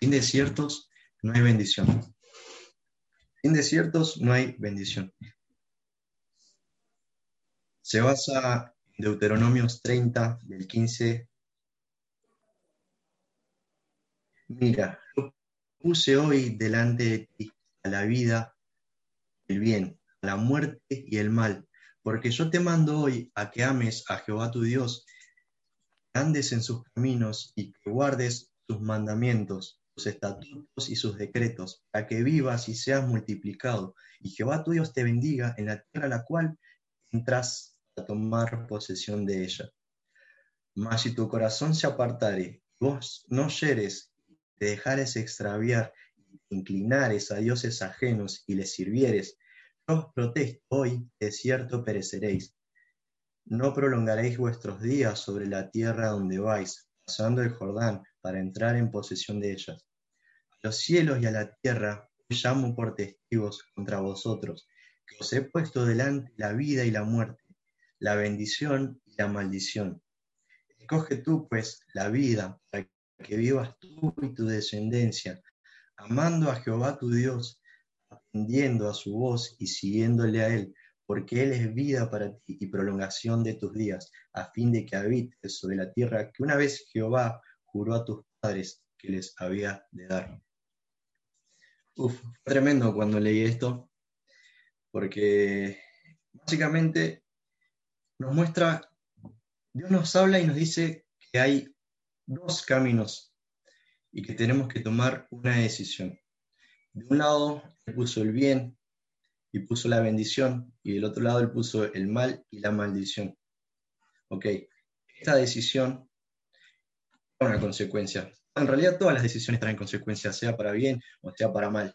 sin desiertos no hay bendición. Sin desiertos no hay bendición. Se basa en Deuteronomios 30, del 15. Mira, yo puse hoy delante de ti a la vida, el bien, a la muerte y el mal, porque yo te mando hoy a que ames a Jehová tu Dios, andes en sus caminos y que guardes sus mandamientos, sus estatutos y sus decretos, para que vivas y seas multiplicado, y Jehová tu Dios te bendiga en la tierra a la cual entras a tomar posesión de ella. Mas si tu corazón se apartare, vos no yeres, te dejares extraviar, inclinares a dioses ajenos y les sirvieres, yo os protesto hoy, de cierto pereceréis. No prolongaréis vuestros días sobre la tierra donde vais, pasando el Jordán, para entrar en posesión de ellas. A los cielos y a la tierra llamo por testigos contra vosotros, que os he puesto delante la vida y la muerte la bendición y la maldición. Escoge tú, pues, la vida para que vivas tú y tu descendencia, amando a Jehová tu Dios, atendiendo a su voz y siguiéndole a Él, porque Él es vida para ti y prolongación de tus días, a fin de que habites sobre la tierra que una vez Jehová juró a tus padres que les había de dar. Uf, tremendo cuando leí esto, porque básicamente nos muestra, Dios nos habla y nos dice que hay dos caminos y que tenemos que tomar una decisión. De un lado, Él puso el bien y puso la bendición, y del otro lado, Él puso el mal y la maldición. Ok, esta decisión tiene una consecuencia. En realidad, todas las decisiones traen consecuencias, sea para bien o sea para mal.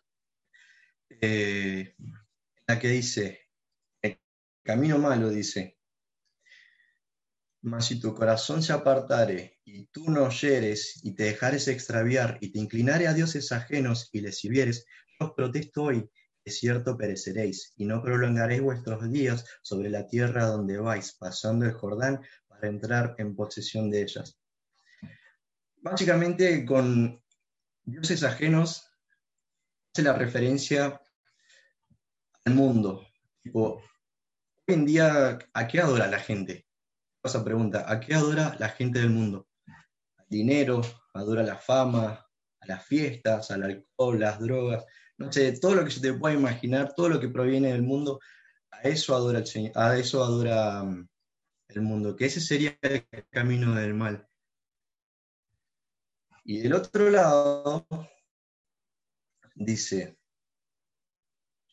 Eh, la que dice, el camino malo dice, mas si tu corazón se apartare y tú no oyeres y te dejares extraviar y te inclinare a dioses ajenos y les sirvieres, yo os protesto hoy, de cierto pereceréis y no prolongaréis vuestros días sobre la tierra donde vais, pasando el Jordán para entrar en posesión de ellas. Básicamente con dioses ajenos hace la referencia al mundo. hoy en día, ¿a qué adora la gente? esa pregunta, ¿a qué adora la gente del mundo? Al dinero, adora la fama, a las fiestas, al alcohol, las drogas, no sé, todo lo que se te pueda imaginar, todo lo que proviene del mundo, a eso adora el a eso adora mm, el mundo, que ese sería el camino del mal. Y del otro lado, dice,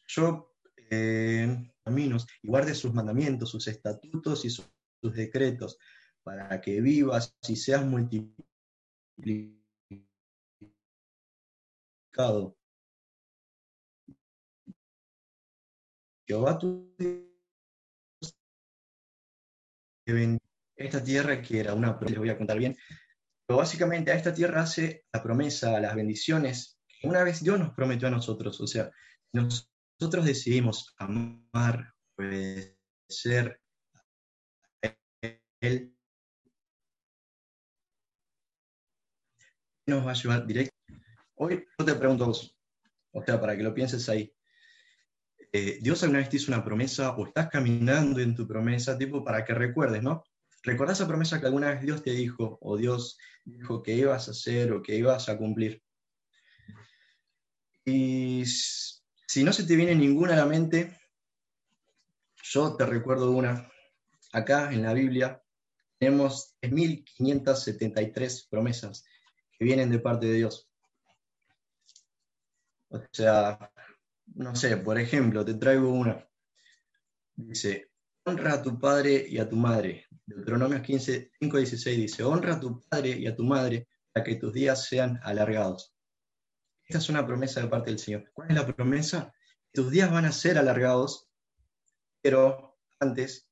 yo eh, caminos y guarde sus mandamientos, sus estatutos y sus decretos, para que vivas y seas multiplicado. Jehová tu esta tierra que era una les voy a contar bien, pero básicamente a esta tierra hace la promesa, las bendiciones, que una vez Dios nos prometió a nosotros, o sea, nosotros decidimos amar, obedecer, él nos va a llevar directo. Hoy yo te pregunto vos, o sea, para que lo pienses ahí. Eh, ¿Dios alguna vez te hizo una promesa o estás caminando en tu promesa, tipo, para que recuerdes, ¿no? ¿Recordás esa promesa que alguna vez Dios te dijo o Dios dijo que ibas a hacer o que ibas a cumplir? Y si no se te viene ninguna a la mente, yo te recuerdo una. Acá en la Biblia tenemos 3.573 promesas que vienen de parte de Dios. O sea, no sé, por ejemplo, te traigo una. Dice, honra a tu padre y a tu madre. Deuteronomio 15, 5, 16 dice, honra a tu padre y a tu madre para que tus días sean alargados. Esta es una promesa de parte del Señor. ¿Cuál es la promesa? Tus días van a ser alargados, pero antes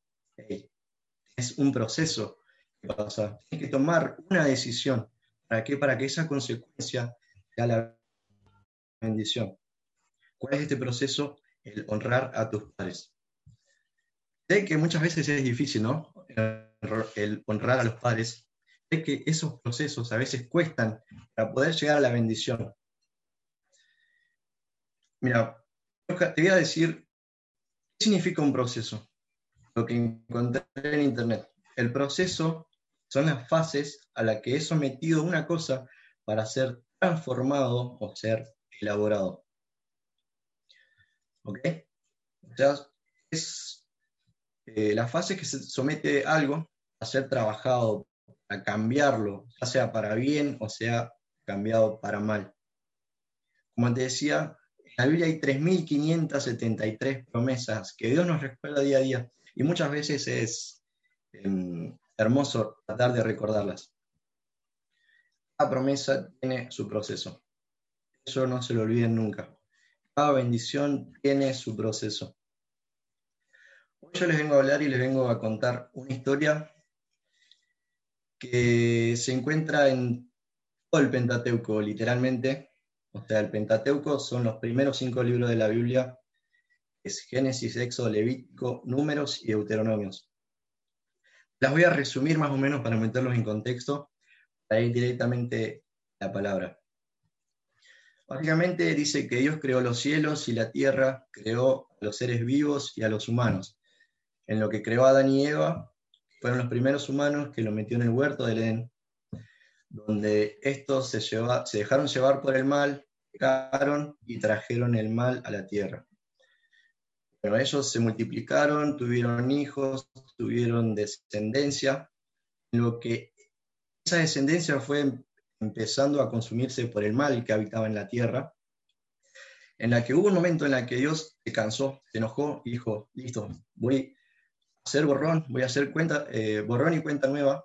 es un proceso que pasa. Tienes que tomar una decisión. ¿Para qué? Para que esa consecuencia sea la bendición. ¿Cuál es este proceso? El honrar a tus padres. Sé que muchas veces es difícil, ¿no? El honrar a los padres, que esos procesos a veces cuestan para poder llegar a la bendición. Mira, te voy a decir qué significa un proceso. Lo que encontré en internet. El proceso son las fases a las que es sometido una cosa para ser transformado o ser elaborado. ¿Ok? O sea, es eh, la fase que se somete algo a ser trabajado, a cambiarlo, ya sea para bien o sea cambiado para mal. Como te decía, en la Biblia hay 3.573 promesas que Dios nos recuerda día a día y muchas veces es em, hermoso tratar de recordarlas. Cada promesa tiene su proceso. Eso no se lo olviden nunca. Cada bendición tiene su proceso. Hoy yo les vengo a hablar y les vengo a contar una historia que se encuentra en todo el Pentateuco, literalmente. O sea, el Pentateuco son los primeros cinco libros de la Biblia, es Génesis, Éxodo, Levítico, Números y Deuteronomios. Las voy a resumir más o menos para meterlos en contexto, para ir directamente a la palabra. Básicamente dice que Dios creó los cielos y la tierra, creó a los seres vivos y a los humanos. En lo que creó a Adán y Eva, fueron los primeros humanos que lo metió en el huerto del Edén, donde estos se, dejaron llevar por el mal, pecaron y trajeron el mal a la tierra. Bueno, ellos se multiplicaron, tuvieron hijos, tuvieron descendencia, lo que esa descendencia fue empezando a consumirse por el mal que habitaba en la tierra, en la que hubo un momento en el que Dios se cansó, se enojó y dijo, listo, voy a hacer borrón, voy a hacer cuenta, eh, borrón y cuenta nueva,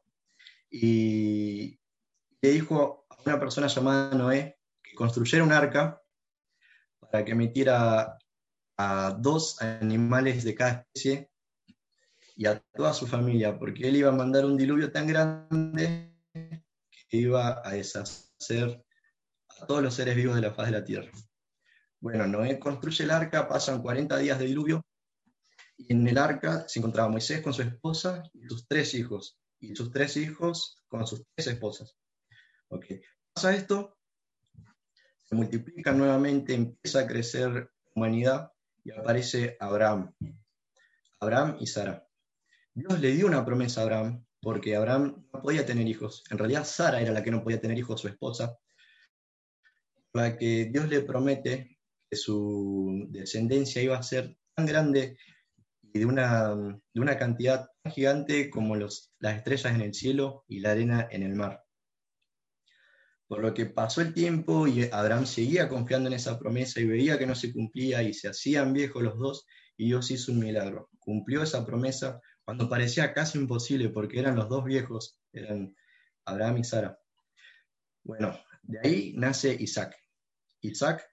y le dijo a una persona llamada Noé que construyera un arca para que metiera a dos animales de cada especie y a toda su familia, porque él iba a mandar un diluvio tan grande iba a deshacer a todos los seres vivos de la faz de la tierra. Bueno, Noé construye el arca, pasan 40 días de diluvio, y en el arca se encontraba Moisés con su esposa y sus tres hijos, y sus tres hijos con sus tres esposas. Okay. Pasa esto, se multiplica nuevamente, empieza a crecer humanidad y aparece Abraham. Abraham y Sara. Dios le dio una promesa a Abraham porque Abraham no podía tener hijos. En realidad Sara era la que no podía tener hijos, su esposa, para que Dios le promete que su descendencia iba a ser tan grande y de una, de una cantidad tan gigante como las estrellas en el cielo y la arena en el mar. Por lo que pasó el tiempo y Abraham seguía confiando en esa promesa y veía que no se cumplía y se hacían viejos los dos y Dios hizo un milagro. Cumplió esa promesa cuando parecía casi imposible porque eran los dos viejos, eran Abraham y Sara. Bueno, de ahí nace Isaac. Isaac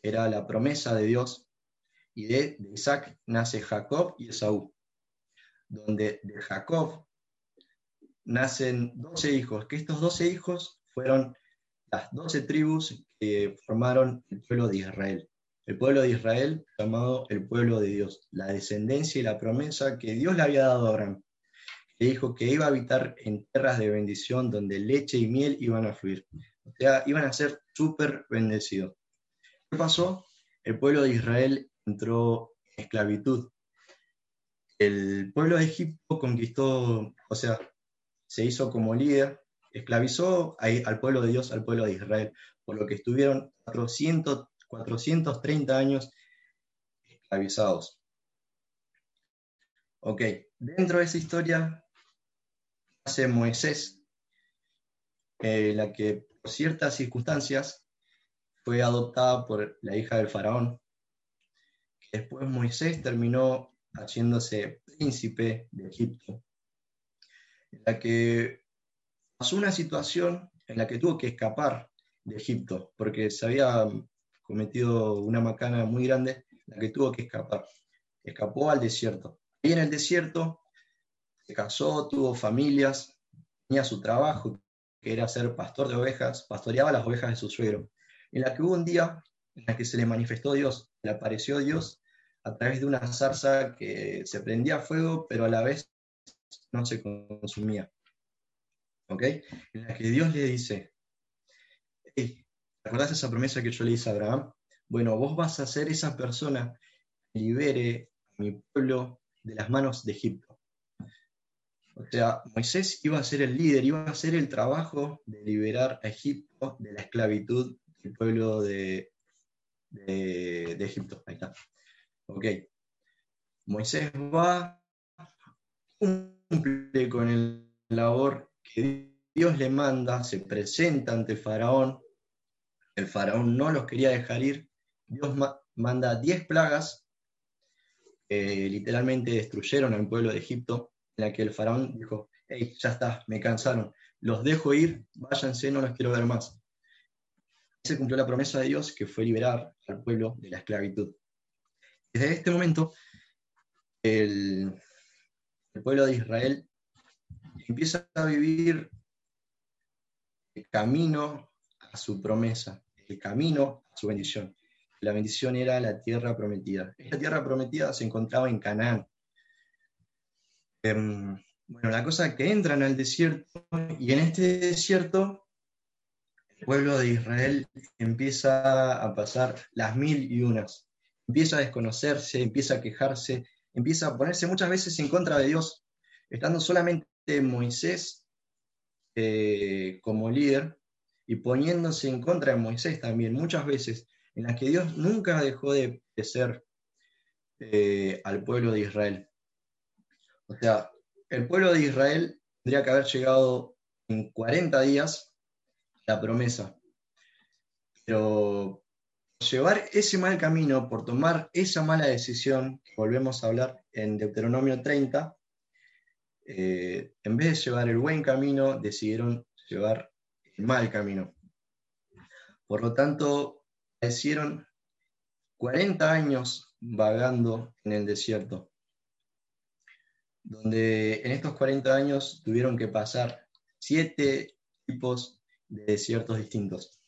era la promesa de Dios y de, Isaac nace Jacob y Esaú, donde de Jacob nacen doce hijos, que estos doce hijos fueron las doce tribus que formaron el pueblo de Israel el pueblo de Israel llamado el pueblo de Dios, la descendencia y la promesa que Dios le había dado a Abraham. Le dijo que iba a habitar en tierras de bendición donde leche y miel iban a fluir. O sea, iban a ser súper bendecidos. ¿Qué pasó? El pueblo de Israel entró en esclavitud. El pueblo de Egipto conquistó, o sea, se hizo como líder, esclavizó al pueblo de Dios, al pueblo de Israel, por lo que estuvieron 400 430 años esclavizados. Ok, dentro de esa historia nace Moisés, eh, la que por ciertas circunstancias fue adoptada por la hija del faraón. Después Moisés terminó haciéndose príncipe de Egipto, la que pasó una situación en la que tuvo que escapar de Egipto, porque se había cometido una macana muy grande, la que tuvo que escapar. Escapó al desierto. Y en el desierto se casó, tuvo familias, tenía su trabajo, que era ser pastor de ovejas, pastoreaba las ovejas de su suegro. En la que hubo un día en la que se le manifestó Dios, le apareció Dios a través de una zarza que se prendía fuego, pero a la vez no se consumía. ¿ok? En la que Dios le dice, hey, ¿te acordás esa promesa que yo le hice a Abraham? Bueno, vos vas a ser esa persona que libere a mi pueblo de las manos de Egipto. O sea, Moisés iba a ser el líder, iba a hacer el trabajo de liberar a Egipto de la esclavitud del pueblo de, de, Egipto. Ahí está. Ok. Moisés va, cumple con el labor que Dios le manda, se presenta ante faraón. El faraón no los quería dejar ir. Dios manda 10 plagas que literalmente destruyeron al pueblo de Egipto en la que el faraón dijo, hey, ya está, me cansaron, los dejo ir, váyanse, no los quiero ver más. Se cumplió la promesa de Dios que fue liberar al pueblo de la esclavitud. Desde este momento, el, el pueblo de Israel empieza a vivir el camino a su promesa, el camino a su bendición. La bendición era la tierra prometida. Esta tierra prometida se encontraba en Canaán, Em, bueno, la cosa es que entran al desierto y en este desierto el pueblo de Israel empieza a pasar las mil y unas, empieza a desconocerse, empieza a quejarse, empieza a ponerse muchas veces en contra de Dios, estando solamente Moisés eh, como líder y poniéndose en contra de Moisés también, muchas veces, en las que Dios nunca dejó de, ser eh, al pueblo de Israel. O sea, el pueblo de Israel tendría que haber llegado en 40 días la promesa. Pero llevar ese mal camino, por tomar esa mala decisión, volvemos a hablar en Deuteronomio 30, eh, en vez de llevar el buen camino, decidieron llevar mal camino. Por lo tanto, hicieron 40 años vagando en el desierto donde en estos 40 años tuvieron que pasar siete tipos de desiertos distintos.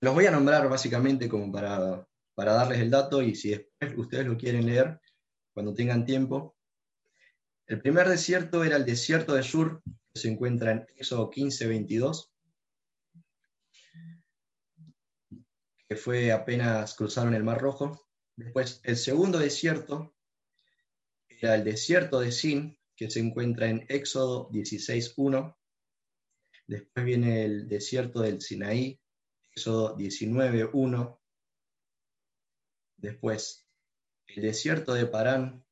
Los voy a nombrar básicamente como para, para darles el dato y si después ustedes lo quieren leer cuando tengan tiempo. El primer desierto era el desierto de Shur, se encuentra en Éxodo 15, 22, que fue apenas cruzaron el Mar Rojo. Después, el segundo desierto el desierto de Sin, que se encuentra en Éxodo 16.1. Después viene el desierto del Sinaí, Éxodo 19.1. Después, el desierto de Parán,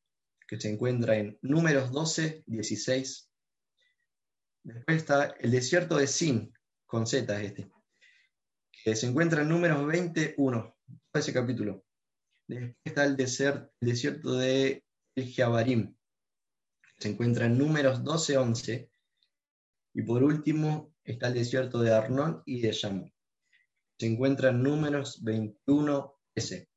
que se encuentra en Números 12, 16. Después está el desierto de Sin, con Z este, que se encuentra en Números 21, ese capítulo. Después está el, desierto de el Se encuentra en números 12-11. Y por último está el desierto de Arnón y de Yam. Se encuentra en números 21-S.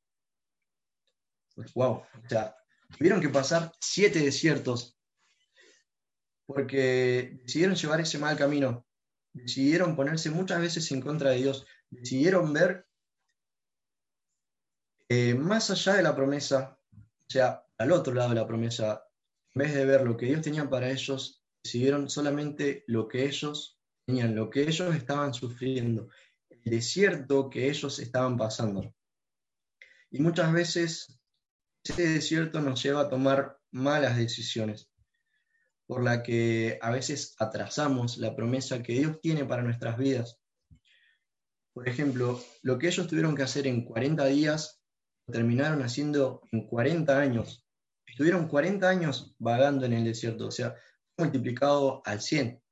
Pues, wow, o sea, tuvieron que pasar siete desiertos porque decidieron llevar ese mal camino, decidieron ponerse muchas veces en contra de Dios, decidieron ver eh, más allá de la promesa, o sea, al otro lado de la promesa, en vez de ver lo que Dios tenía para ellos, decidieron solamente lo que ellos tenían, lo que ellos estaban sufriendo, el desierto que ellos estaban pasando. Y muchas veces ese desierto nos lleva a tomar malas decisiones, por la que a veces atrasamos la promesa que Dios tiene para nuestras vidas. Por ejemplo, lo que ellos tuvieron que hacer en 40 días, lo terminaron haciendo en 40 años. Estuvieron 40 años vagando en el desierto, o sea, multiplicado al 100.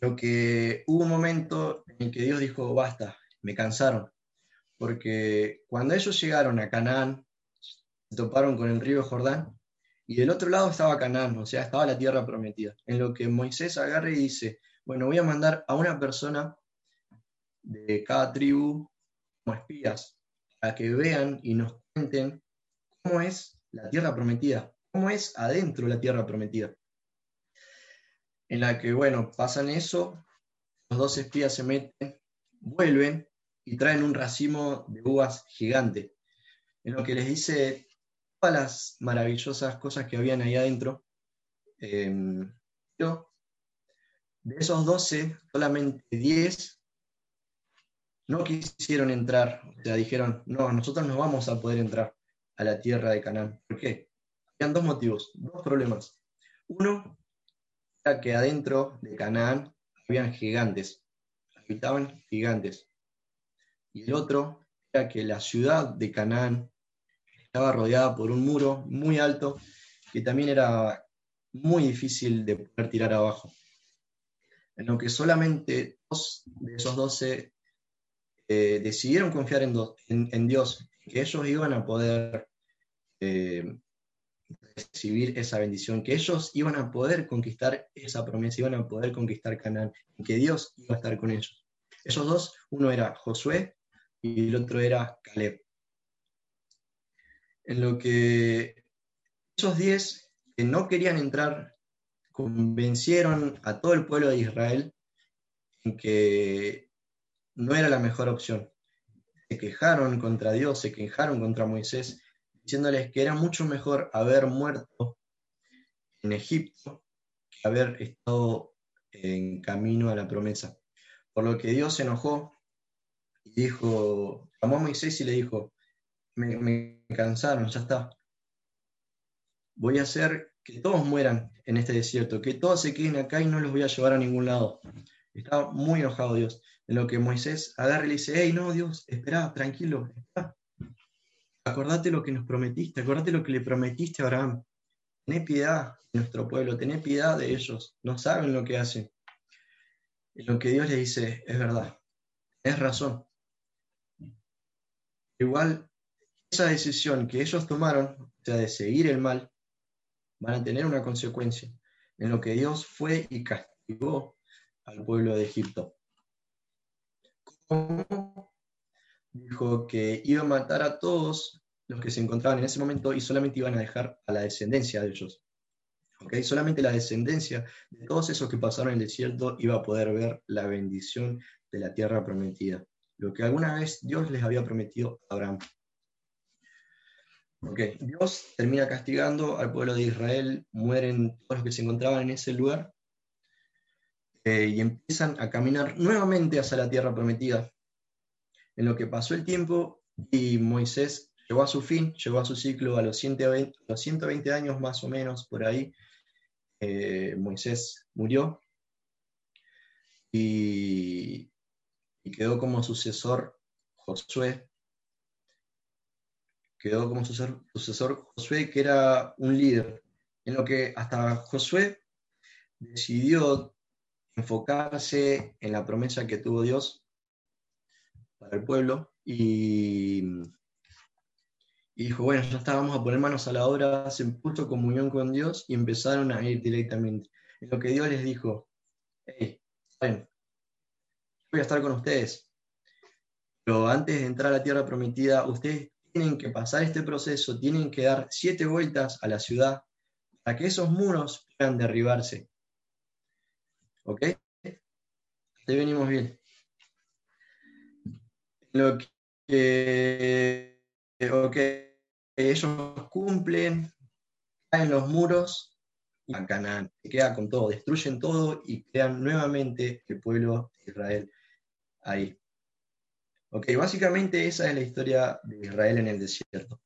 Lo que hubo un momento en el que Dios dijo, basta, me cansaron, porque cuando ellos llegaron a Canaán, toparon con el río Jordán, y del otro lado estaba Canaán, o sea, estaba la tierra prometida, en lo que Moisés agarra y dice, bueno, voy a mandar a una persona de cada tribu como espías a que vean y nos cuenten cómo es la tierra prometida, cómo es adentro la tierra prometida. En la que, bueno, pasan eso, los dos espías se meten, vuelven y traen un racimo de uvas gigante, en lo que les dice todas las maravillosas cosas que habían ahí adentro, Em, pero de esos 12, solamente 10 no quisieron entrar, o sea, dijeron, no, nosotros no vamos a poder entrar a la tierra de Canaán. ¿Por qué? Habían dos motivos, dos problemas. Uno era que adentro de Canaán habían gigantes, habitaban gigantes. Y el otro era que la ciudad de Canaán estaba rodeada por un muro muy alto que también era muy difícil de poder tirar abajo. En lo que solamente dos de esos doce eh, decidieron confiar en, Dios, que ellos iban a poder eh, recibir esa bendición, que ellos iban a poder conquistar esa promesa, iban a poder conquistar Canaán, que Dios iba a estar con ellos. Esos dos, uno era Josué y el otro era Caleb. En lo que esos diez que no querían entrar convencieron a todo el pueblo de Israel en que no era la mejor opción. Se quejaron contra Dios, se quejaron contra Moisés, diciéndoles que era mucho mejor haber muerto en Egipto que haber estado en camino a la promesa. Por lo que Dios se enojó y dijo, llamó a Moisés y le dijo, me, cansaron, ya está. Voy a hacer que todos mueran en este desierto, que todos se queden acá y no los voy a llevar a ningún lado. Estaba muy enojado Dios. En lo que Moisés agarra y le dice, hey, no, Dios, espera, tranquilo, Acordate lo que nos prometiste, acordate lo que le prometiste a Abraham. Tené piedad de nuestro pueblo, tené piedad de ellos, no saben lo que hacen. En lo que Dios le dice, es verdad, es razón. Igual, esa decisión que ellos tomaron, o sea, de seguir el mal, van a tener una consecuencia, en lo que Dios fue y castigó al pueblo de Egipto. Dijo que iba a matar a todos los que se encontraban en ese momento y solamente iban a dejar a la descendencia de ellos. ¿Okay? Solamente la descendencia de todos esos que pasaron el desierto iba a poder ver la bendición de la tierra prometida, lo que alguna vez Dios les había prometido a Abraham. Dios termina castigando al pueblo de Israel, mueren todos los que se encontraban en ese lugar eh, y empiezan a caminar nuevamente hacia la tierra prometida. En lo que pasó el tiempo y Moisés llegó a su fin, llegó a su ciclo a los 120, los 120 años más o menos por ahí, eh, Moisés murió y quedó como sucesor Josué, quedó como sucesor, Josué, que era un líder, en lo que hasta Josué decidió enfocarse en la promesa que tuvo Dios para el pueblo y, dijo, bueno, ya estábamos a poner manos a la obra, se puso comunión con Dios y empezaron a ir directamente. En lo que Dios les dijo, hey, voy a estar con ustedes, pero antes de entrar a la tierra prometida, ustedes tienen que pasar este proceso, tienen que dar siete vueltas a la ciudad para que esos muros puedan derribarse. ¿Ok? Ahí venimos bien. Lo que ellos cumplen, caen los muros y a Canaán, se queda con todo, destruyen todo y crean nuevamente el pueblo de Israel ahí. Ok, básicamente esa es la historia de Israel en el desierto.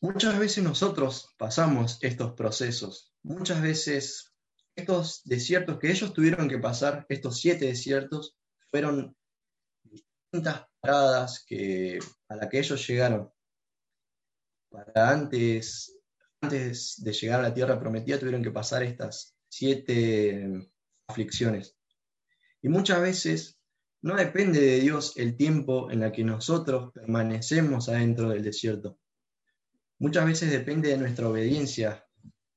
Muchas veces nosotros pasamos estos procesos, muchas veces estos desiertos que ellos tuvieron que pasar, estos siete desiertos, fueron distintas paradas que, a las que ellos llegaron. Para antes, antes de llegar a la tierra prometida tuvieron que pasar estas siete aflicciones. Y muchas veces no depende de Dios el tiempo en el que nosotros permanecemos adentro del desierto. Muchas veces depende de nuestra obediencia.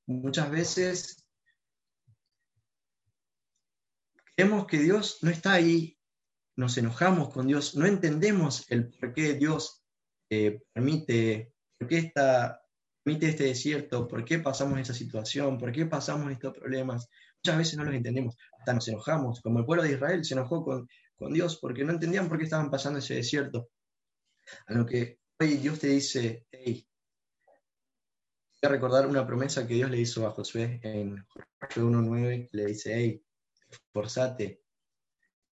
Muchas veces creemos que Dios no está ahí, nos enojamos con Dios, no entendemos el por qué Dios eh, permite, por qué permite este desierto, por qué pasamos esa situación, por qué pasamos estos problemas. Muchas veces no los entendemos, hasta nos enojamos, como el pueblo de Israel se enojó con, con Dios porque no entendían por qué estaban pasando ese desierto. A lo que hoy Dios te dice, hey, voy a recordar una promesa que Dios le hizo a Josué en Josué 1.9, le dice, hey, esforzate,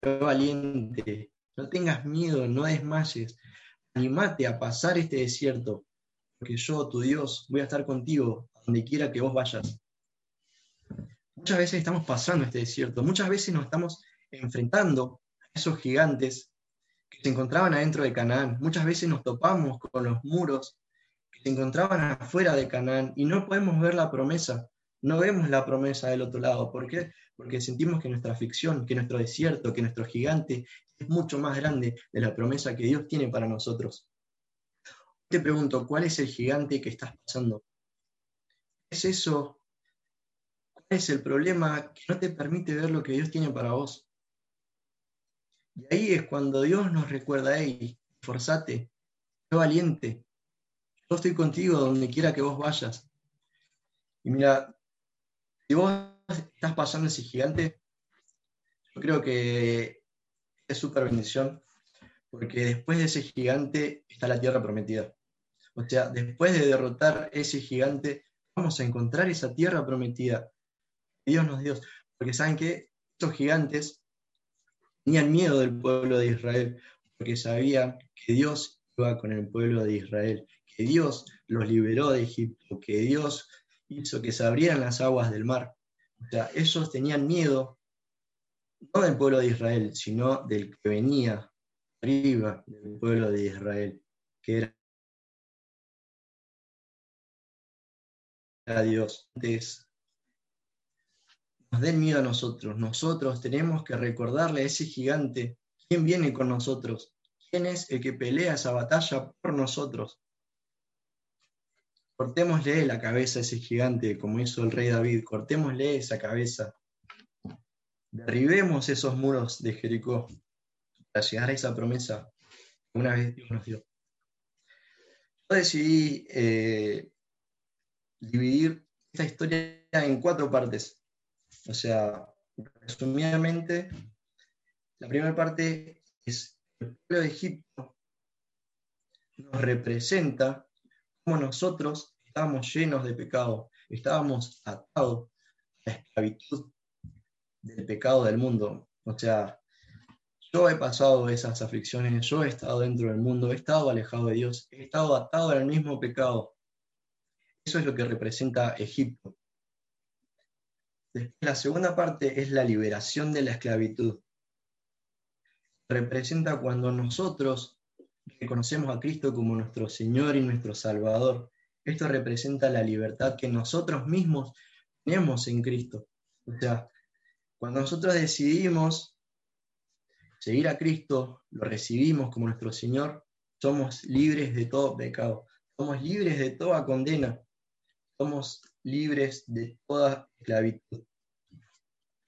sé valiente, no tengas miedo, no desmayes, animate a pasar este desierto, porque yo, tu Dios, voy a estar contigo donde quiera que vos vayas. Muchas veces estamos pasando este desierto, muchas veces nos estamos enfrentando esos gigantes que se encontraban adentro de Canaán, muchas veces nos topamos con los muros que se encontraban afuera de Canaán y no podemos ver la promesa, no vemos la promesa del otro lado. ¿Por qué? Porque sentimos que nuestra ficción, que nuestro desierto, que nuestro gigante es mucho más grande de la promesa que Dios tiene para nosotros. Te pregunto, ¿cuál es el gigante que estás pasando? ¿Es eso? ¿Cuál es el problema que no te permite ver lo que Dios tiene para vos? Y ahí es cuando Dios nos recuerda, hey, esforzate, sé valiente, yo estoy contigo donde quiera que vos vayas. Y mira, si vos estás pasando ese gigante, yo creo que es súper bendición, porque después de ese gigante está la tierra prometida. O sea, después de derrotar ese gigante, vamos a encontrar esa tierra prometida. Dios nos dio. Porque saben que estos gigantes tenían miedo del pueblo de Israel, porque sabían que Dios iba con el pueblo de Israel, que Dios los liberó de Egipto, que Dios hizo que se abrieran las aguas del mar. O sea, ellos tenían miedo no del pueblo de Israel, sino del que venía arriba del pueblo de Israel, que era Dios. Nos den miedo a nosotros. Nosotros tenemos que recordarle a ese gigante quién viene con nosotros, quién es el que pelea esa batalla por nosotros. Cortémosle la cabeza a ese gigante, como hizo el rey David, cortémosle esa cabeza. Derribemos esos muros de Jericó para llegar a esa promesa que una vez Dios nos dio. Yo decidí eh, dividir esta historia en cuatro partes. O sea, resumidamente, la primera parte es el pueblo de Egipto nos representa cómo nosotros estábamos llenos de pecado, estábamos atados a la esclavitud del pecado del mundo. O sea, yo he pasado esas aflicciones, yo he estado dentro del mundo, he estado alejado de Dios, he estado atado al mismo pecado. Eso es lo que representa Egipto. La segunda parte es la liberación de la esclavitud. Representa cuando nosotros reconocemos a Cristo como nuestro Señor y nuestro Salvador. Esto representa la libertad que nosotros mismos tenemos en Cristo. O sea, cuando nosotros decidimos seguir a Cristo, lo recibimos como nuestro Señor, somos libres de todo pecado, somos libres de toda condena somos libres de toda esclavitud,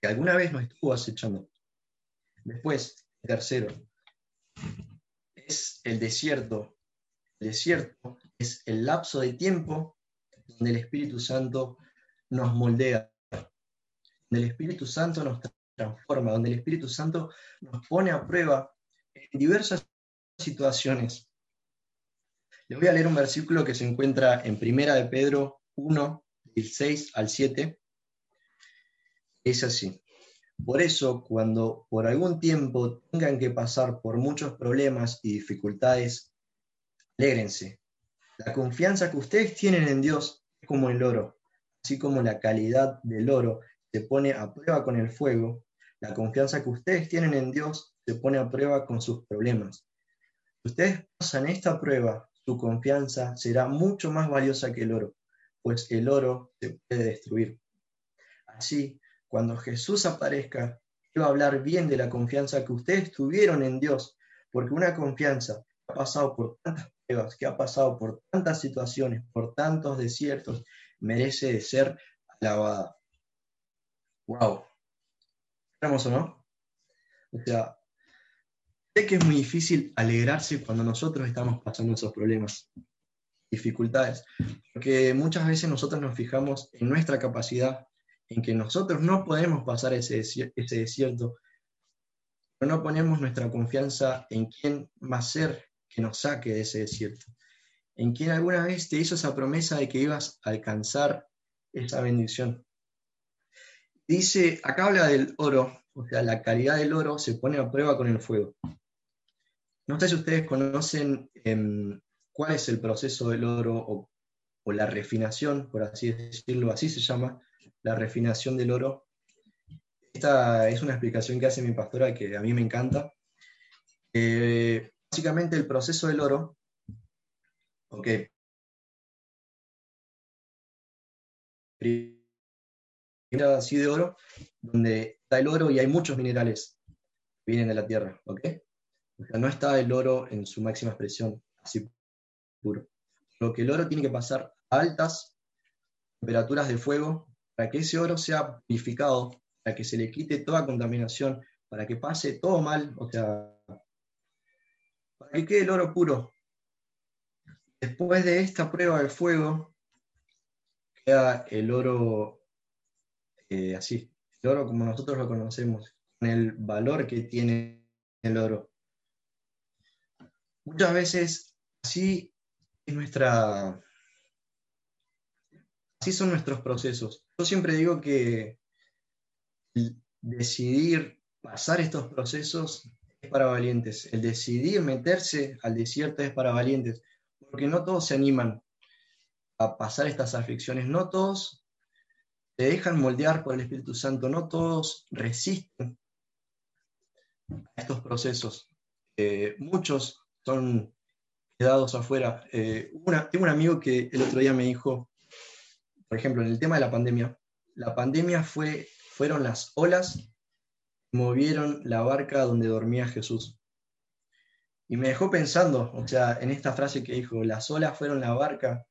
que alguna vez nos estuvo acechando. Después, tercero, es el desierto. El desierto es el lapso de tiempo donde el Espíritu Santo nos moldea, donde el Espíritu Santo nos transforma, donde el Espíritu Santo nos pone a prueba en diversas situaciones. Les voy a leer un versículo que se encuentra en Primera de Pedro 1, del 6 al 7, es así. Por eso, cuando por algún tiempo tengan que pasar por muchos problemas y dificultades, alégrense. La confianza que ustedes tienen en Dios es como el oro, así como la calidad del oro se pone a prueba con el fuego, la confianza que ustedes tienen en Dios se pone a prueba con sus problemas. Si ustedes pasan esta prueba, su confianza será mucho más valiosa que el oro pues el oro se puede destruir. Así, cuando Jesús aparezca, va a hablar bien de la confianza que ustedes tuvieron en Dios, porque una confianza que ha pasado por tantas pruebas, que ha pasado por tantas situaciones, por tantos desiertos, merece de ser alabada. ¡Wow! ¿Estamos o no? O sea, sé que es muy difícil alegrarse cuando nosotros estamos pasando esos problemas dificultades, porque muchas veces nosotros nos fijamos en nuestra capacidad, en que nosotros no podemos pasar ese, desierto, pero no ponemos nuestra confianza en quién va a ser que nos saque de ese desierto. en quien alguna vez te hizo esa promesa de que ibas a alcanzar esa bendición. Dice, acá habla del oro, o sea, la calidad del oro se pone a prueba con el fuego. No sé si ustedes conocen em, cuál es el proceso del oro o, la refinación, por así decirlo, así se llama, la refinación del oro. Esta es una explicación que hace mi pastora que a mí me encanta. Eh, básicamente el proceso del oro, ok, así de oro, donde está el oro y hay muchos minerales que vienen de la tierra, ¿ok? O sea, no está el oro en su máxima expresión, así puro. Lo que el oro tiene que pasar a altas temperaturas de fuego para que ese oro sea purificado, para que se le quite toda contaminación, para que pase todo mal, o sea, para que quede el oro puro. Después de esta prueba de fuego, queda el oro eh, así, el oro como nosotros lo conocemos, con el valor que tiene el oro. Muchas veces así es nuestra, así son nuestros procesos. Yo siempre digo que decidir pasar estos procesos es para valientes. El decidir meterse al desierto es para valientes, porque no todos se animan a pasar estas aflicciones, no todos se dejan moldear por el Espíritu Santo, no todos resisten a estos procesos. Eh, muchos son quedados afuera. Eh, tengo un amigo que el otro día me dijo, por ejemplo, en el tema de la pandemia, la pandemia fue, fueron las olas que movieron la barca donde dormía Jesús. Y me dejó pensando, o sea, en esta frase que dijo, las olas fueron la barca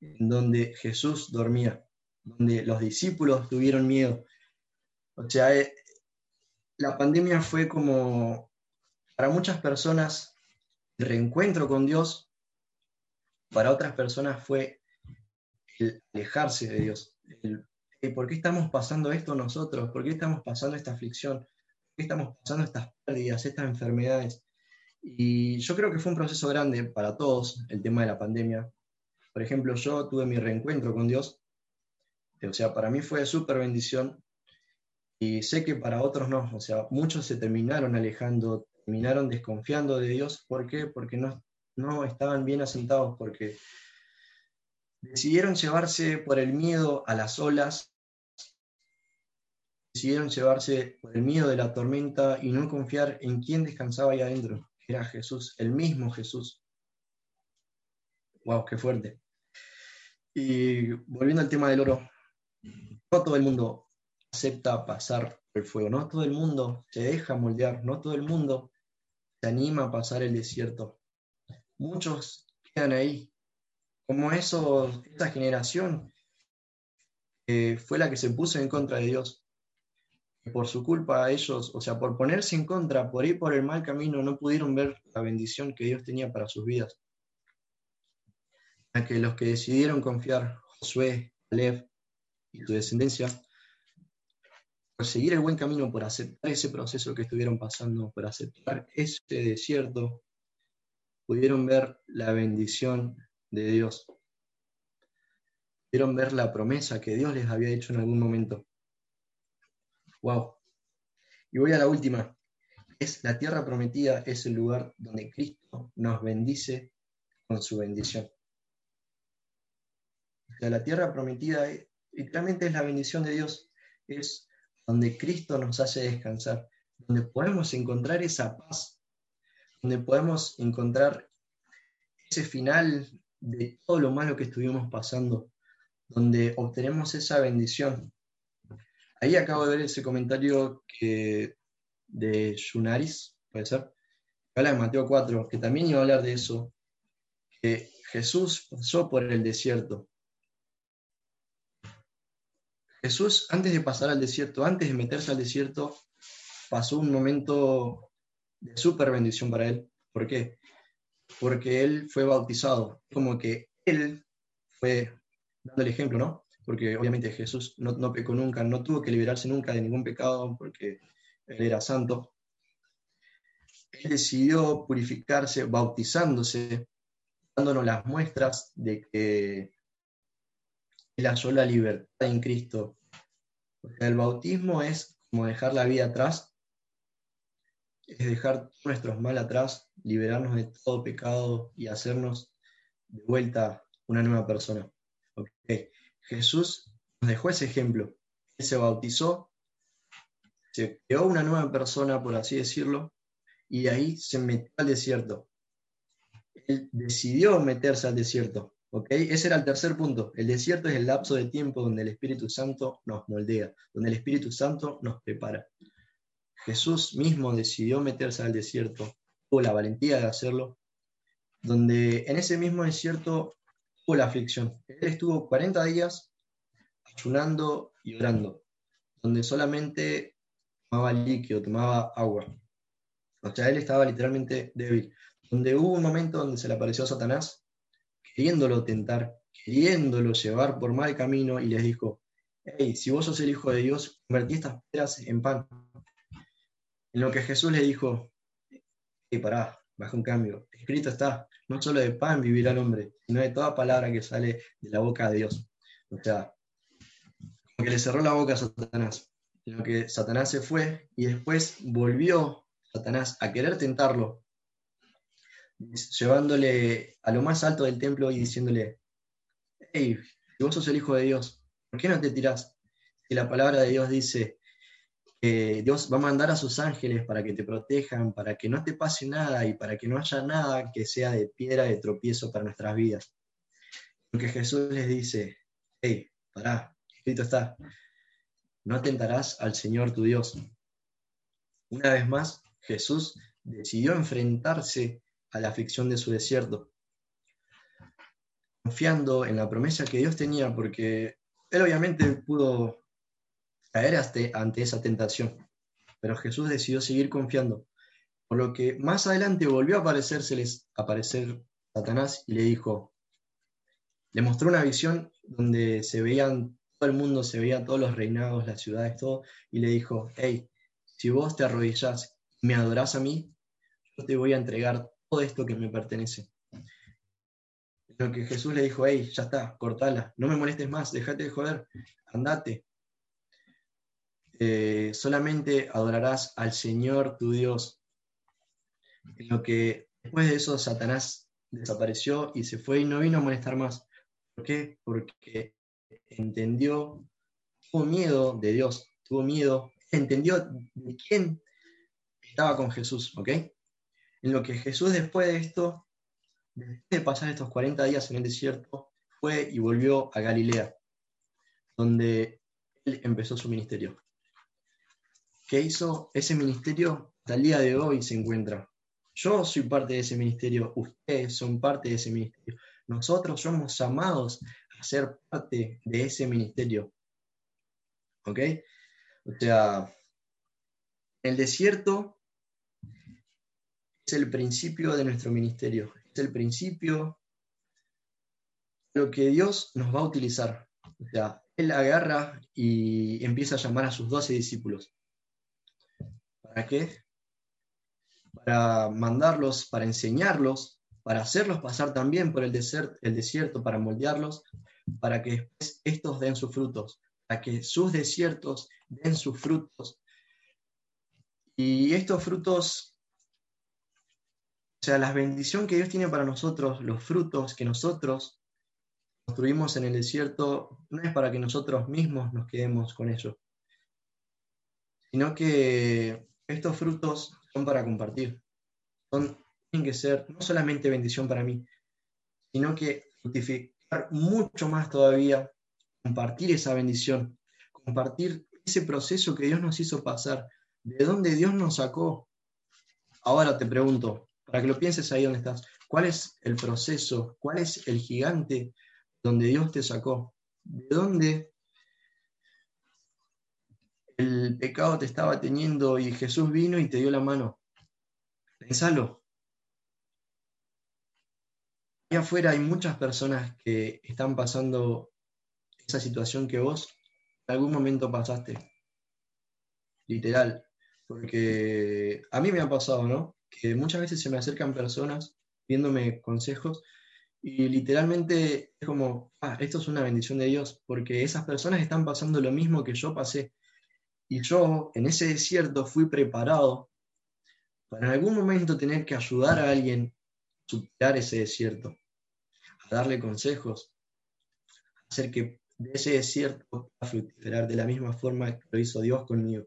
en donde Jesús dormía donde los discípulos tuvieron miedo. O sea, eh, la pandemia fue como, para muchas personas, reencuentro con Dios, para otras personas fue el alejarse de Dios. ¿Por qué estamos pasando esto nosotros? ¿Por qué estamos pasando esta aflicción? ¿Por qué estamos pasando estas pérdidas, estas enfermedades? Y yo creo que fue un proceso grande para todos el tema de la pandemia. Por ejemplo, yo tuve mi reencuentro con Dios o sea, para mí fue súper bendición y sé que para otros no. O sea, muchos se terminaron alejando, terminaron desconfiando de Dios. ¿Por qué? Porque no, no estaban bien asentados, porque decidieron llevarse por el miedo a las olas, decidieron llevarse por el miedo de la tormenta y no confiar en quién descansaba ahí adentro, era Jesús, el mismo Jesús. ¡Wow! ¡Qué fuerte! Y volviendo al tema del oro, no todo el mundo acepta pasar el fuego, no todo el mundo se deja moldear, no todo el mundo se anima a pasar el desierto. Muchos quedan ahí, como eso, esa generación que fue la que se puso en contra de Dios. Por su culpa ellos, o sea, por ponerse en contra, por ir por el mal camino, no pudieron ver la bendición que Dios tenía para sus vidas. A que los que decidieron confiar, Josué, Caleb, y su descendencia, seguir el buen camino, por aceptar ese proceso que estuvieron pasando, por aceptar ese desierto, pudieron ver la bendición de Dios. Pudieron ver la promesa que Dios les había hecho en algún momento. Wow. Y voy a la última. Es la tierra prometida, es el lugar donde Cristo nos bendice con su bendición. la tierra prometida realmente es la bendición de Dios, es donde Cristo nos hace descansar, donde podemos encontrar esa paz, donde podemos encontrar ese final de todo lo malo que estuvimos pasando, donde obtenemos esa bendición. Ahí acabo de ver ese comentario que, de Yunaris, puede ser, habla de Mateo 4, que también iba a hablar de eso, que Jesús pasó por el desierto, Jesús, antes de pasar al desierto, antes de meterse al desierto, pasó un momento de súper bendición para él. ¿Por qué? Porque él fue bautizado, como que él fue dando el ejemplo, ¿no? Porque obviamente Jesús no, no pecó nunca, no tuvo que liberarse nunca de ningún pecado, porque él era santo. Él decidió purificarse bautizándose, dándonos las muestras de que La libertad en Cristo. el bautismo es como dejar la vida atrás, es dejar nuestros mal atrás, liberarnos de todo pecado y hacernos de vuelta una nueva persona. Jesús nos dejó ese ejemplo. Él se bautizó, se creó una nueva persona, por así decirlo, y ahí se metió al desierto. Él decidió meterse al desierto. Ese era el tercer punto. El desierto es el lapso de tiempo donde el Espíritu Santo nos moldea, donde el Espíritu Santo nos prepara. Jesús mismo decidió meterse al desierto, tuvo la valentía de hacerlo, donde en ese mismo desierto tuvo la aflicción. Él estuvo 40 días ayunando y orando, donde solamente tomaba líquido, tomaba agua. O sea, él estaba literalmente débil. Donde hubo un momento donde se le apareció Satanás, queriéndolo tentar, queriéndolo llevar por mal camino, y les dijo, hey, si vos sos el Hijo de Dios, convertí estas piedras en pan. En lo que Jesús le dijo, hey, pará, baja un cambio. Escrito está, no solo de pan vivirá el hombre, sino de toda palabra que sale de la boca de Dios. O sea, como que le cerró la boca a Satanás. En lo que Satanás se fue y después volvió Satanás a querer tentarlo, llevándole a lo más alto del templo y diciéndole, hey, si vos sos el Hijo de Dios, ¿por qué no te tirás? Si la palabra de Dios dice, Dios va a mandar a sus ángeles para que te protejan, para que no te pase nada y para que no haya nada que sea de piedra de tropiezo para nuestras vidas. Porque Jesús les dice, hey, pará, escrito está, no tentarás al Señor tu Dios. Una vez más, Jesús decidió enfrentarse a la aflicción de su desierto, confiando en la promesa que Dios tenía, porque él obviamente pudo caer ante esa tentación. Pero Jesús decidió seguir confiando, por lo que más adelante volvió a aparecérseles, aparecer Satanás y le dijo, le mostró una visión donde se veían todo el mundo, se veían todos los reinados, las ciudades, todo, y le dijo, hey, si vos te arrodillás y me adorás a mí, yo te voy a entregar todo esto que me pertenece. Lo que Jesús le dijo, hey, ya está, cortala, no me molestes más, déjate de joder, andate, eh, solamente adorarás al Señor tu Dios. Lo que después de eso Satanás desapareció y se fue y no vino a molestar más. ¿Por qué? Porque entendió, tuvo miedo de Dios, tuvo miedo, entendió de quién estaba con Jesús, ¿ok? En lo que Jesús después de esto, después de pasar estos 40 días en el desierto, fue y volvió a Galilea, donde él empezó su ministerio que hizo ese ministerio hasta el día de hoy se encuentra. Yo soy parte de ese ministerio, ustedes son parte de ese ministerio. Nosotros somos llamados a ser parte de ese ministerio. ¿Ok? O sea, el desierto es el principio de nuestro ministerio, es el principio lo que Dios nos va a utilizar. O sea, Él agarra y empieza a llamar a sus doce discípulos. ¿Para qué? Para mandarlos, para enseñarlos, para hacerlos pasar también por el, desierto, para moldearlos, para que después estos den sus frutos, para que sus desiertos den sus frutos. Y estos frutos, o sea, la bendición que Dios tiene para nosotros, los frutos que nosotros construimos en el desierto, no es para que nosotros mismos nos quedemos con ellos, sino que estos frutos son para compartir. Son, tienen que ser no solamente bendición para mí, sino que fructificar mucho más todavía, compartir esa bendición, compartir ese proceso que Dios nos hizo pasar, de dónde Dios nos sacó. Ahora te pregunto, para que lo pienses ahí donde estás, ¿cuál es el proceso? ¿Cuál es el gigante donde Dios te sacó? ¿De dónde el pecado te estaba teniendo y Jesús vino y te dio la mano. Pensalo. Ahí afuera hay muchas personas que están pasando esa situación que vos en algún momento pasaste. Literal. Porque a mí me ha pasado, ¿no? Que muchas veces se me acercan personas pidiéndome consejos Y literalmente es como, ah, esto es una bendición de Dios, porque esas personas están pasando lo mismo que yo pasé. Y yo en ese desierto fui preparado para en algún momento tener que ayudar a alguien a superar ese desierto, a darle consejos, a hacer que ese desierto pueda fructificar de la misma forma que lo hizo Dios conmigo.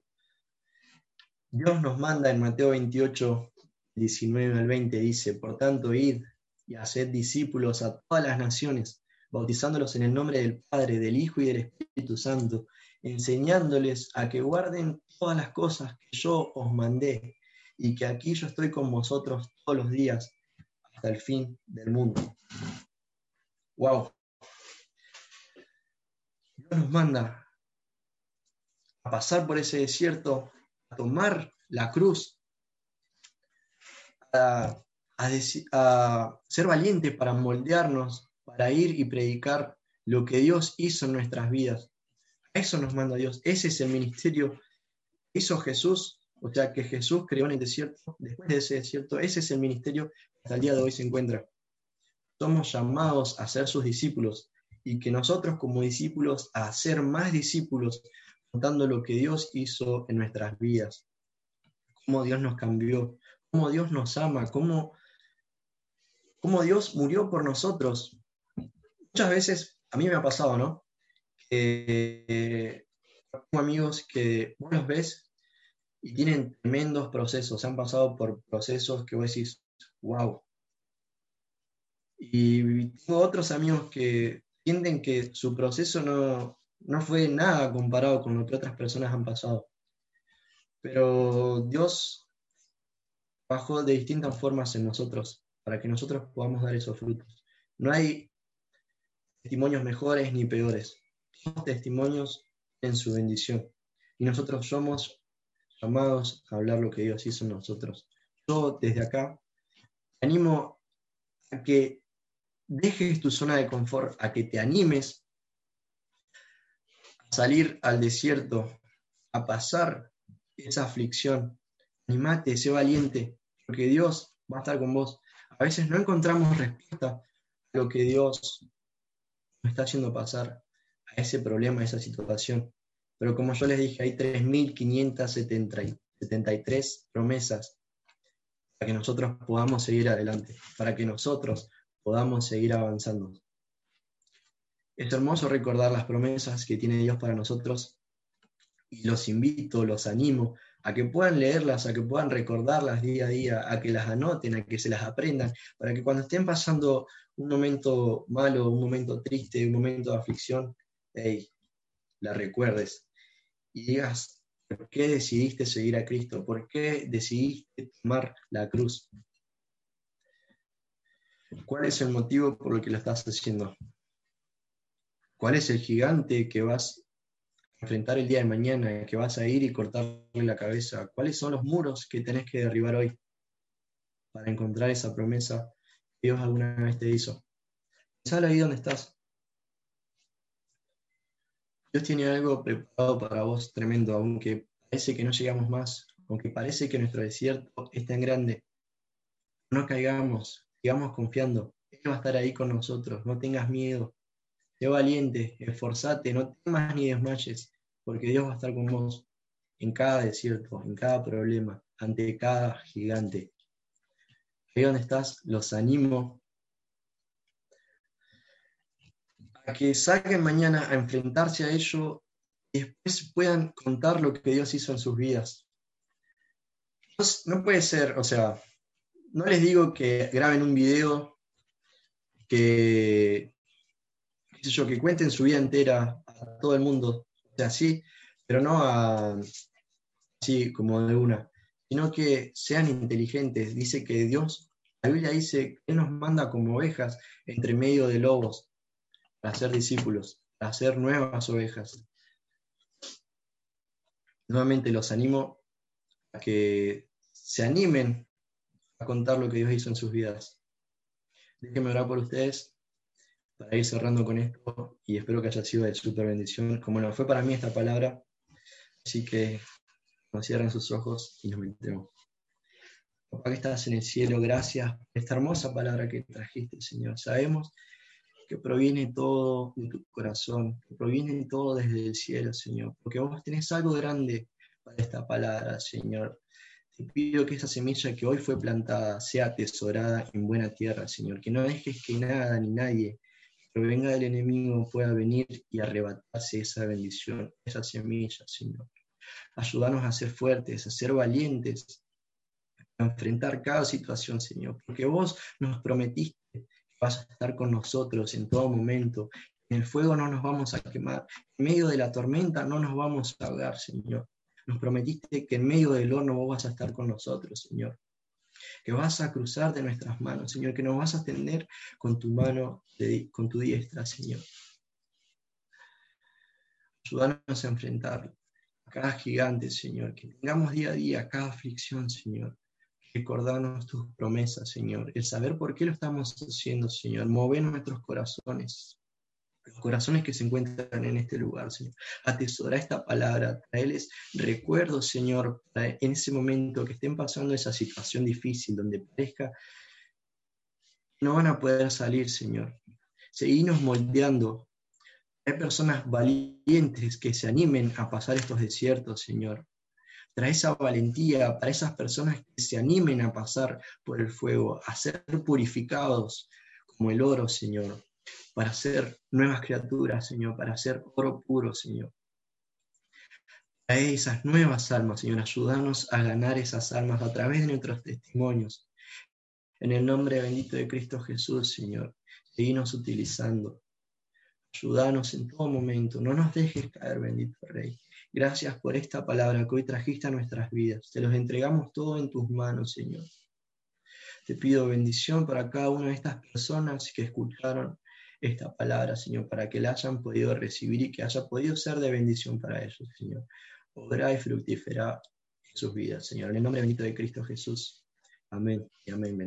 Dios nos manda en Mateo 28, 19 al 20, dice, por tanto, id y haced discípulos a todas las naciones, bautizándolos en el nombre del Padre, del Hijo y del Espíritu Santo, enseñándoles a que guarden todas las cosas que yo os mandé, y que aquí yo estoy con vosotros todos los días hasta el fin del mundo. ¡Wow! Dios nos manda a pasar por ese desierto, a tomar la cruz, a, ser valientes para moldearnos, para ir y predicar lo que Dios hizo en nuestras vidas. Eso nos manda Dios. Ese es el ministerio que hizo Jesús. O sea, que Jesús creó en el desierto. Después de ese desierto, ese es el ministerio que hasta el día de hoy se encuentra. Somos llamados a ser sus discípulos y que nosotros como discípulos a ser más discípulos contando lo que Dios hizo en nuestras vidas, cómo Dios nos cambió, cómo Dios nos ama, cómo cómo Dios murió por nosotros. Muchas veces, a mí me ha pasado, ¿no? Que tengo amigos que vos los ves y tienen tremendos procesos, han pasado por procesos que vos decís, wow. Y tengo otros amigos que sienten que su proceso no, no fue nada comparado con lo que otras personas han pasado. Pero Dios de distintas formas en nosotros para que nosotros podamos dar esos frutos. No hay testimonios mejores ni peores. Todos testimonios en su bendición. Y nosotros somos llamados a hablar lo que Dios hizo en nosotros. Yo desde acá te animo a que dejes tu zona de confort, a que te animes a salir al desierto, a pasar esa aflicción. Animate, sé valiente, porque Dios va a estar con vos. A veces no encontramos respuesta a lo que Dios nos está haciendo pasar a ese problema, a esa situación. Pero como yo les dije, hay 3.573 promesas para que nosotros podamos seguir adelante, para que nosotros podamos seguir avanzando. Es hermoso recordar las promesas que tiene Dios para nosotros y los invito, los animo a que puedan leerlas, a que puedan recordarlas día a día, a que las anoten, a que se las aprendan, para que cuando estén pasando un momento malo, un momento triste, un momento de aflicción, hey, la recuerdes y digas, ¿por qué decidiste seguir a Cristo? ¿Por qué decidiste tomar la cruz? ¿Cuál es el motivo por el que lo estás haciendo? ¿Cuál es el gigante que vas enfrentar el día de mañana, que vas a ir y cortarle la cabeza? ¿Cuáles son los muros que tenés que derribar hoy para encontrar esa promesa que Dios alguna vez te hizo? Sal ahí donde estás. Dios tiene algo preparado para vos tremendo, aunque parece que no llegamos más, aunque parece que nuestro desierto es tan grande. No caigamos, sigamos confiando. Él va a estar ahí con nosotros, no tengas miedo. Sé valiente, esforzate, no temas ni desmayes porque Dios va a estar con vos en cada desierto, en cada problema, ante cada gigante. Ahí donde estás, los animo a que salgan mañana a enfrentarse a ello y después puedan contar lo que Dios hizo en sus vidas. No puede ser, o sea, no les digo que graben un video que, qué que cuenten su vida entera a todo el mundo, así, pero no así como de una, sino que sean inteligentes. Dice que Dios, la Biblia dice que nos manda como ovejas entre medio de lobos para ser discípulos, para ser nuevas ovejas. Nuevamente los animo a que se animen a contar lo que Dios hizo en sus vidas. Déjenme orar por ustedes para ir cerrando con esto y espero que haya sido de super bendición, como no fue para mí esta palabra. Así que nos cierren sus ojos y nos metemos. Papá que estás en el cielo, gracias por esta hermosa palabra que trajiste, Señor. Sabemos que proviene todo de tu corazón, que proviene todo desde el cielo, Señor, porque vos tenés algo grande para esta palabra, Señor. Te pido que esa semilla que hoy fue plantada sea atesorada en buena tierra, Señor, que no dejes que nada ni nadie provenga del enemigo pueda venir y arrebatarse esa bendición, esa semilla, Señor. Ayúdanos a ser fuertes, a ser valientes, a enfrentar cada situación, Señor, porque vos nos prometiste que vas a estar con nosotros en todo momento. En el fuego no nos vamos a quemar, en medio de la tormenta no nos vamos a ahogar, Señor. Nos prometiste que en medio del horno vos vas a estar con nosotros, Señor. Que vas a cruzar de nuestras manos, Señor. Que nos vas a tender con tu mano, con tu diestra, Señor. Ayúdanos a enfrentar a cada gigante, Señor. Que tengamos día a día cada aflicción, Señor. Recordarnos tus promesas, Señor. El saber por qué lo estamos haciendo, Señor. Mover nuestros corazones los corazones que se encuentran en este lugar, Señor. Atesora esta palabra, traerles recuerdos, Señor, en ese momento que estén pasando esa situación difícil, donde parezca no van a poder salir, Señor. Seguimos moldeando. Hay personas valientes que se animen a pasar estos desiertos, Señor. Trae esa valentía para esas personas que se animen a pasar por el fuego, a ser purificados como el oro, Señor para ser nuevas criaturas, Señor, para ser oro puro, Señor. A esas nuevas almas, Señor, ayúdanos a ganar esas almas a través de nuestros testimonios. En el nombre bendito de Cristo Jesús, Señor, seguimos utilizando. Ayúdanos en todo momento, no nos dejes caer, bendito Rey. Gracias por esta palabra que hoy trajiste a nuestras vidas. Te los entregamos todo en tus manos, Señor. Te pido bendición para cada una de estas personas que escucharon esta palabra, Señor, para que la hayan podido recibir y que haya podido ser de bendición para ellos, Señor. Obra y fructífera en sus vidas, Señor. En el nombre bendito de Cristo Jesús. Amén y amén.